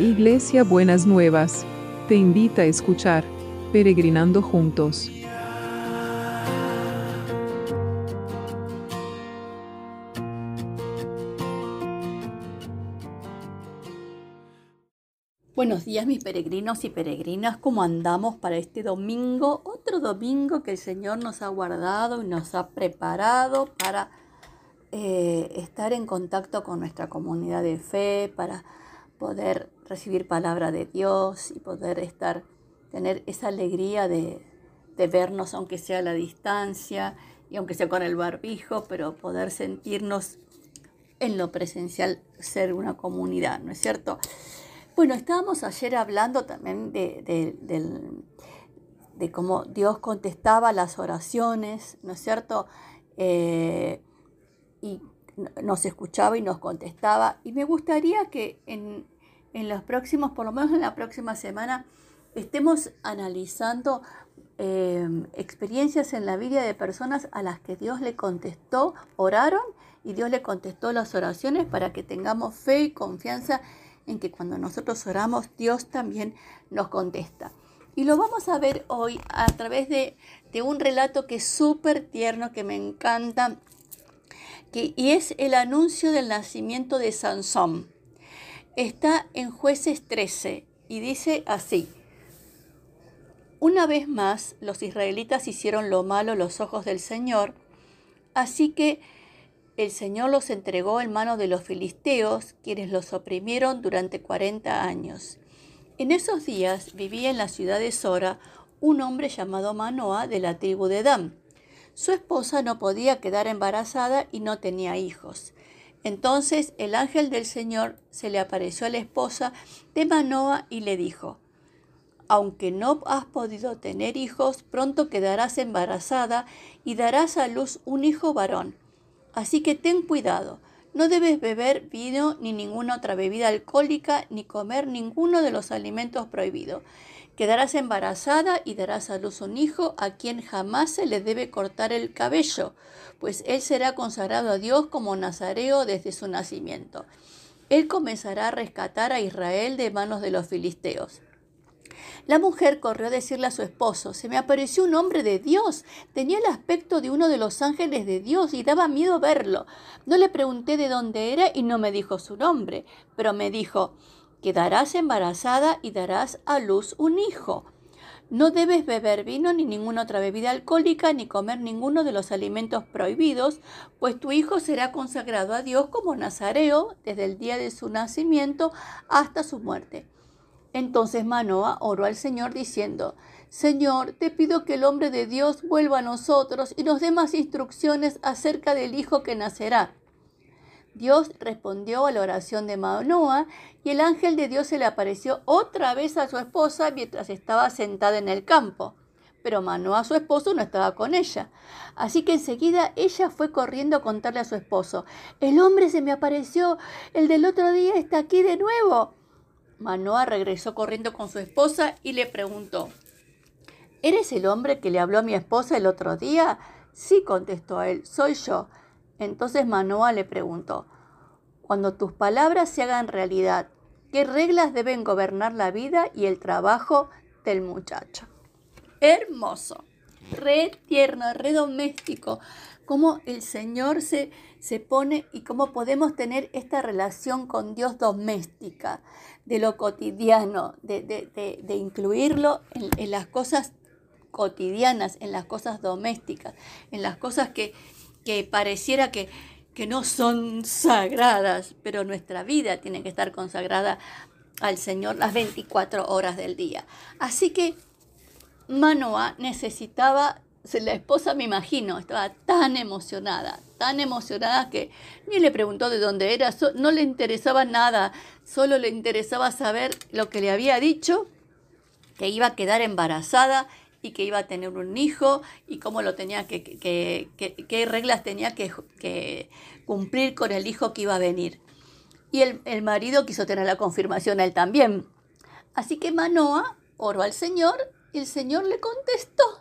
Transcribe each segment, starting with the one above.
Iglesia Buenas Nuevas, te invita a escuchar Peregrinando Juntos. Buenos días mis peregrinos y peregrinas, ¿cómo andamos para este domingo? Otro domingo que el Señor nos ha guardado y nos ha preparado para eh, estar en contacto con nuestra comunidad de fe, para poder recibir palabra de Dios y poder estar, tener esa alegría de, de vernos aunque sea a la distancia y aunque sea con el barbijo, pero poder sentirnos en lo presencial, ser una comunidad, ¿no es cierto? Bueno, estábamos ayer hablando también de, de, cómo Dios contestaba las oraciones, ¿no es cierto? Eh, y nos escuchaba y nos contestaba. Y me gustaría que en, los próximos, por lo menos en la próxima semana, estemos analizando eh, experiencias en la vida de personas a las que Dios le contestó, oraron y Dios le contestó las oraciones para que tengamos fe y confianza en que cuando nosotros oramos, Dios también nos contesta. Y lo vamos a ver hoy a través de, un relato que es súper tierno, que me encanta, que, y es el anuncio del nacimiento de Sansón. Está en jueces 13 y dice así. Una vez más los israelitas hicieron lo malo a los ojos del Señor, así que el Señor los entregó en manos de los filisteos, quienes los oprimieron durante cuarenta años. En esos días vivía en la ciudad de Sora un hombre llamado Manoah de la tribu de Dan. Su esposa no podía quedar embarazada y no tenía hijos. Entonces el ángel del Señor se le apareció a la esposa de Manoah y le dijo, Aunque no has podido tener hijos, pronto quedarás embarazada y darás a luz un hijo varón Así que ten cuidado. No debes beber vino ni ninguna otra bebida alcohólica ni comer ninguno de los alimentos prohibidos. Quedarás embarazada y darás a luz un hijo a quien jamás se le debe cortar el cabello, pues él será consagrado a Dios como nazareo desde su nacimiento. Él comenzará a rescatar a Israel de manos de los filisteos. La mujer corrió a decirle a su esposo, se me apareció un hombre de Dios, tenía el aspecto de uno de los ángeles de Dios y daba miedo verlo. No le pregunté de dónde era y no me dijo su nombre, pero me dijo, quedarás embarazada y darás a luz un hijo. No debes beber vino ni ninguna otra bebida alcohólica ni comer ninguno de los alimentos prohibidos, pues tu hijo será consagrado a Dios como nazareo desde el día de su nacimiento hasta su muerte. Entonces Manoa oró al Señor diciendo, Señor, te pido que el hombre de Dios vuelva a nosotros y nos dé más instrucciones acerca del hijo que nacerá. Dios respondió a la oración de Manoa y el ángel de Dios se le apareció otra vez a su esposa mientras estaba sentada en el campo. Pero Manoa, su esposo, no estaba con ella. Así que enseguida ella fue corriendo a contarle a su esposo, el hombre se me apareció, el del otro día está aquí de nuevo. Manoa regresó corriendo con su esposa y le preguntó, ¿Eres el hombre que le habló a mi esposa el otro día? Sí, contestó él, soy yo. Entonces Manoa le preguntó, cuando tus palabras se hagan realidad, ¿qué reglas deben gobernar la vida y el trabajo del muchacho? Hermoso, re tierno, re doméstico, cómo el Señor se, se pone y cómo podemos tener esta relación con Dios doméstica, de lo cotidiano, de, incluirlo en, las cosas cotidianas, en las cosas domésticas, en las cosas que, pareciera que, que no son sagradas, pero nuestra vida tiene que estar consagrada al Señor las 24 horas del día. Así que Manoa necesitaba la esposa, me imagino, estaba tan emocionada, tan emocionada que ni le preguntó de dónde era, no le interesaba nada, solo le interesaba saber lo que le había dicho, que iba a quedar embarazada y que iba a tener un hijo y cómo lo tenía que, qué reglas tenía que, cumplir con el hijo que iba a venir. Y el, el marido quiso tener la confirmación a él también. Así que Manoa oró al Señor y el Señor le contestó.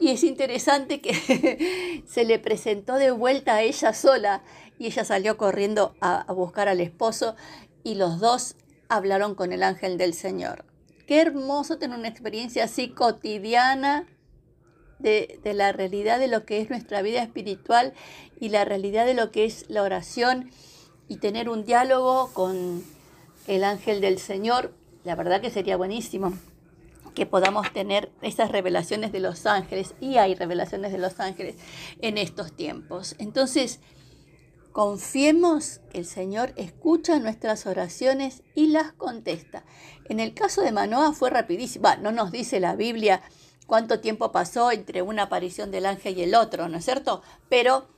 Y es interesante que se le presentó de vuelta a ella sola y ella salió corriendo a, buscar al esposo y los dos hablaron con el ángel del Señor. Qué hermoso tener una experiencia así cotidiana de, de, la realidad de lo que es nuestra vida espiritual y la realidad de lo que es la oración y tener un diálogo con el ángel del Señor. La verdad que sería buenísimo que podamos tener esas revelaciones de los ángeles y hay revelaciones de los ángeles en estos tiempos. Entonces, Confiemos que el Señor escucha nuestras oraciones y las contesta. En el caso de Manoah fue rapidísimo. no nos dice la Biblia cuánto tiempo pasó entre una aparición del ángel y el otro, ¿no es cierto? Pero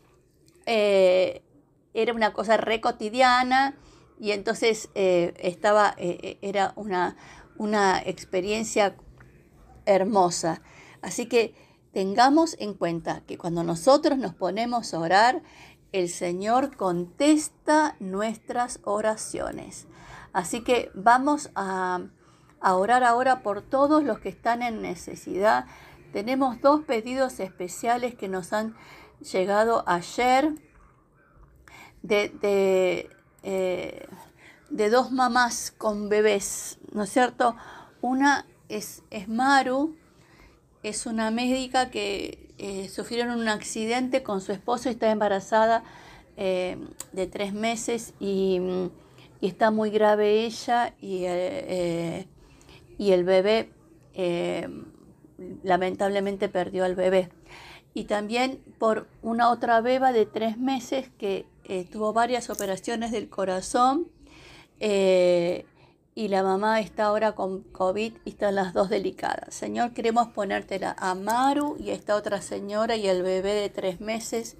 eh, era una cosa re cotidiana y entonces eh, estaba, eh, era una, una experiencia hermosa. Así que tengamos en cuenta que cuando nosotros nos ponemos a orar, el Señor contesta nuestras oraciones. Así que vamos a, orar ahora por todos los que están en necesidad. Tenemos dos pedidos especiales que nos han llegado ayer de, eh, de, dos mamás con bebés, ¿no es cierto? Una es, es Maru, es una médica que eh, sufrieron un accidente con su esposo y está embarazada eh, de tres meses y, está muy grave ella y, eh, y el bebé lamentablemente perdió al bebé. Y también por una otra beba de tres meses que tuvo varias operaciones del corazón y la mamá está ahora con COVID y están las dos delicadas. Señor, queremos ponértela a Maru y a esta otra señora y el bebé de tres meses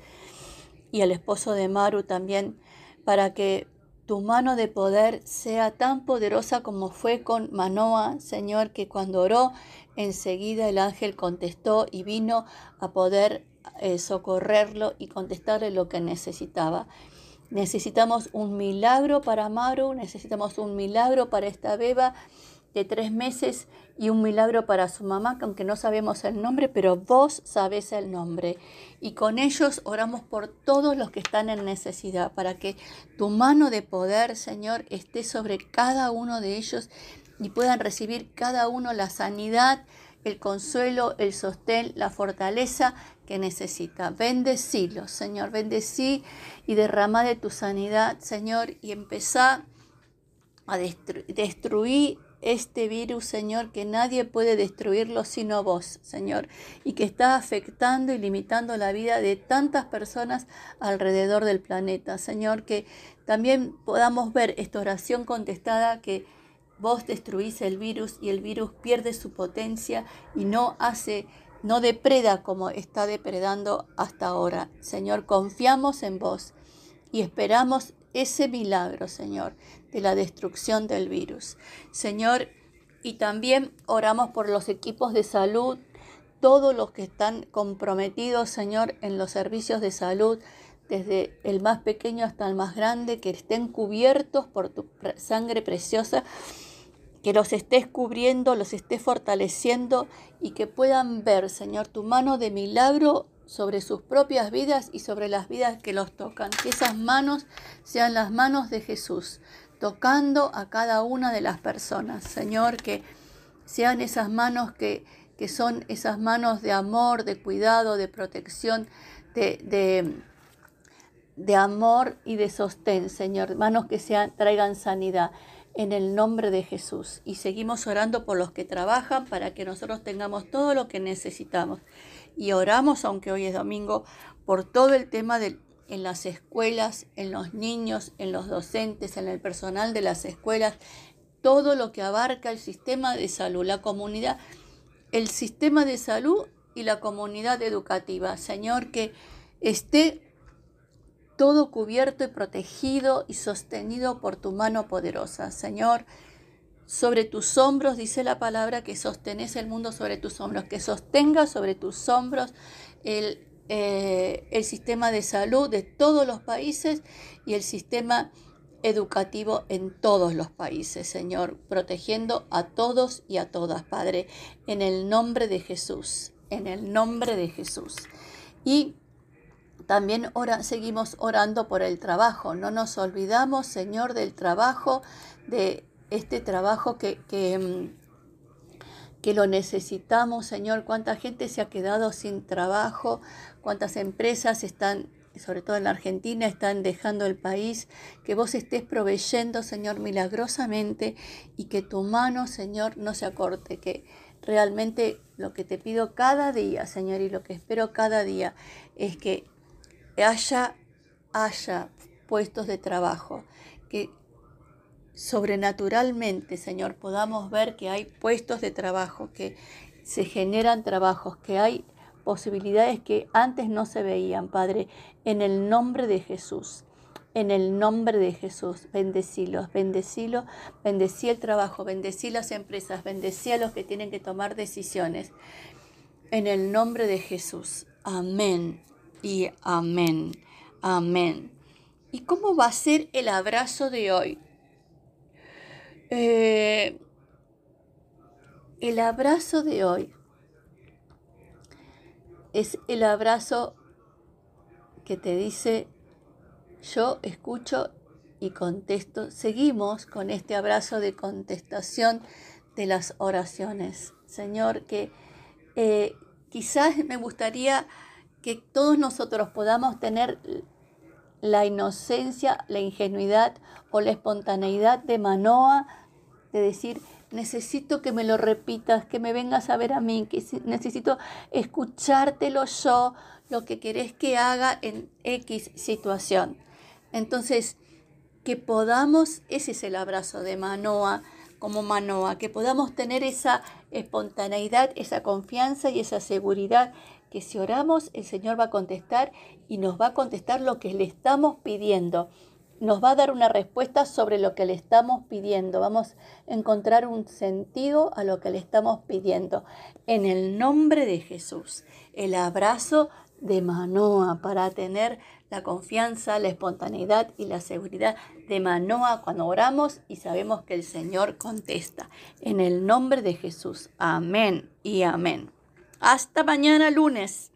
y al esposo de Maru también, para que tu mano de poder sea tan poderosa como fue con Manoa, Señor, que cuando oró, enseguida el ángel contestó y vino a poder eh, socorrerlo y contestarle lo que necesitaba. Necesitamos un milagro para Maru, necesitamos un milagro para esta beba de tres meses y un milagro para su mamá, aunque no sabemos el nombre, pero vos sabés el nombre. Y con ellos oramos por todos los que están en necesidad, para que tu mano de poder, Señor, esté sobre cada uno de ellos y puedan recibir cada uno la sanidad, el consuelo, el sostén, la fortaleza que necesita. Bendecilo, Señor, bendecí y derrama de tu sanidad, Señor, y empezá a destruir este virus, Señor, que nadie puede destruirlo sino vos, Señor, y que está afectando y limitando la vida de tantas personas alrededor del planeta, Señor, que también podamos ver esta oración contestada que vos destruís el virus y el virus pierde su potencia y no hace no depreda como está depredando hasta ahora. Señor, confiamos en vos y esperamos ese milagro, Señor, de la destrucción del virus. Señor, y también oramos por los equipos de salud, todos los que están comprometidos, Señor, en los servicios de salud, desde el más pequeño hasta el más grande, que estén cubiertos por tu sangre preciosa que los estés cubriendo, los estés fortaleciendo y que puedan ver, Señor, tu mano de milagro sobre sus propias vidas y sobre las vidas que los tocan. Que esas manos sean las manos de Jesús, tocando a cada una de las personas. Señor, que sean esas manos que, que son esas manos de amor, de cuidado, de protección, de, de, de amor y de sostén, Señor. Manos que sean, traigan sanidad en el nombre de Jesús. Y seguimos orando por los que trabajan para que nosotros tengamos todo lo que necesitamos. Y oramos, aunque hoy es domingo, por todo el tema de, en las escuelas, en los niños, en los docentes, en el personal de las escuelas, todo lo que abarca el sistema de salud, la comunidad, el sistema de salud y la comunidad educativa. Señor, que esté todo cubierto y protegido y sostenido por tu mano poderosa. Señor, sobre tus hombros, dice la palabra, que sostenes el mundo sobre tus hombros, que sostenga sobre tus hombros el, eh, el sistema de salud de todos los países y el sistema educativo en todos los países, Señor, protegiendo a todos y a todas, Padre, en el nombre de Jesús, en el nombre de Jesús. Y también seguimos orando por el trabajo. No nos olvidamos, Señor, del trabajo, de este trabajo que, que, mm, que lo necesitamos, Señor. Cuánta gente se ha quedado sin trabajo, cuántas empresas están sobre todo en la Argentina, están dejando el país, que vos estés proveyendo, Señor, milagrosamente y que tu mano, Señor, no se acorte, que realmente lo que te pido cada día, Señor, y lo que espero cada día es que haya, haya puestos de trabajo, que sobrenaturalmente, Señor, podamos ver que hay puestos de trabajo, que se generan trabajos, que hay posibilidades que antes no se veían, Padre, en el nombre de Jesús. En el nombre de Jesús, bendecilos, bendecilo, bendecí el trabajo, bendecí las empresas, bendecí a los que tienen que tomar decisiones. En el nombre de Jesús. Amén y amén. Amén. ¿Y cómo va a ser el abrazo de hoy? Eh, el abrazo de hoy es el abrazo que te dice, yo escucho y contesto. Seguimos con este abrazo de contestación de las oraciones. Señor, que eh, quizás me gustaría que todos nosotros podamos tener la inocencia, la ingenuidad o la espontaneidad de Manoa, de decir, necesito que me lo repitas, que me vengas a ver a mí, que necesito escuchártelo yo, lo que querés que haga en X situación. Entonces, que podamos, ese es el abrazo de Manoa como Manoa, que podamos tener esa espontaneidad, esa confianza y esa seguridad que si oramos el Señor va a contestar y nos va a contestar lo que le estamos pidiendo nos va a dar una respuesta sobre lo que le estamos pidiendo. Vamos a encontrar un sentido a lo que le estamos pidiendo. En el nombre de Jesús, el abrazo de Manoa para tener la confianza, la espontaneidad y la seguridad de Manoa cuando oramos y sabemos que el Señor contesta. En el nombre de Jesús. Amén y amén. Hasta mañana lunes.